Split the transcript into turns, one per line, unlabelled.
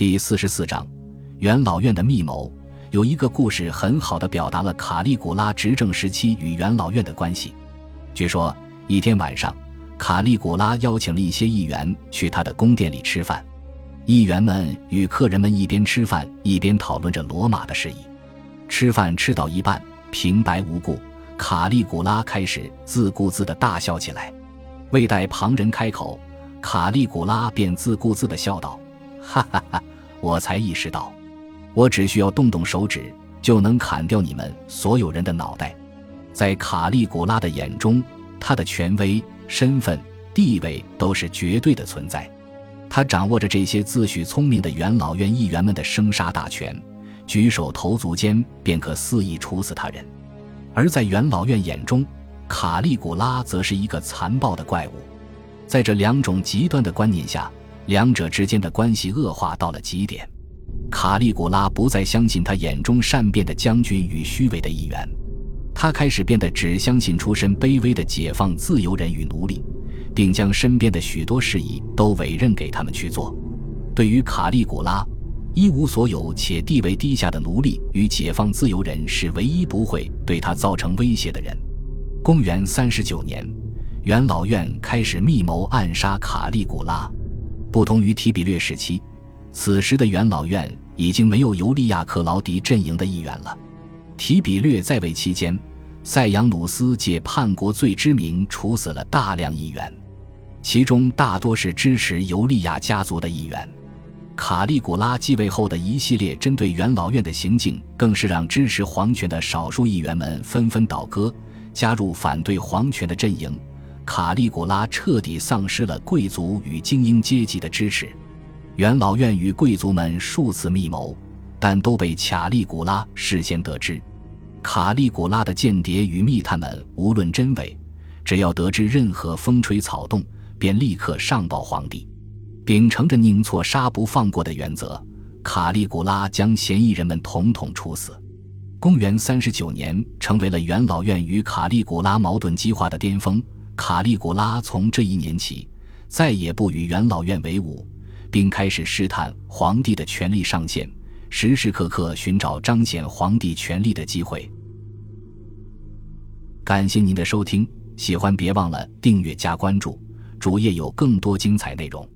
第四十四章，元老院的密谋。有一个故事很好的表达了卡利古拉执政时期与元老院的关系。据说一天晚上，卡利古拉邀请了一些议员去他的宫殿里吃饭。议员们与客人们一边吃饭一边讨论着罗马的事宜。吃饭吃到一半，平白无故，卡利古拉开始自顾自的大笑起来。未待旁人开口，卡利古拉便自顾自的笑道：“哈哈哈！我才意识到。”我只需要动动手指，就能砍掉你们所有人的脑袋。在卡利古拉的眼中，他的权威、身份、地位都是绝对的存在。他掌握着这些自诩聪明的元老院议员们的生杀大权，举手投足间便可肆意处死他人。而在元老院眼中，卡利古拉则是一个残暴的怪物。在这两种极端的观念下，两者之间的关系恶化到了极点。卡利古拉不再相信他眼中善变的将军与虚伪的议员，他开始变得只相信出身卑微的解放自由人与奴隶，并将身边的许多事宜都委任给他们去做。对于卡利古拉，一无所有且地位低下的奴隶与解放自由人是唯一不会对他造成威胁的人。公元三十九年，元老院开始密谋暗杀卡利古拉，不同于提比略时期。此时的元老院已经没有尤利亚克劳迪阵营的议员了。提比略在位期间，塞扬努斯借叛国罪之名处死了大量议员，其中大多是支持尤利亚家族的议员。卡利古拉继位后的一系列针对元老院的行径，更是让支持皇权的少数议员们纷纷倒戈，加入反对皇权的阵营。卡利古拉彻底丧失了贵族与精英阶级的支持。元老院与贵族们数次密谋，但都被卡利古拉事先得知。卡利古拉的间谍与密探们无论真伪，只要得知任何风吹草动，便立刻上报皇帝。秉承着宁错杀不放过的原则，卡利古拉将嫌疑人们统统处死。公元三十九年成为了元老院与卡利古拉矛盾激化的巅峰。卡利古拉从这一年起，再也不与元老院为伍。并开始试探皇帝的权力上限，时时刻刻寻找彰显皇帝权力的机会。感谢您的收听，喜欢别忘了订阅加关注，主页有更多精彩内容。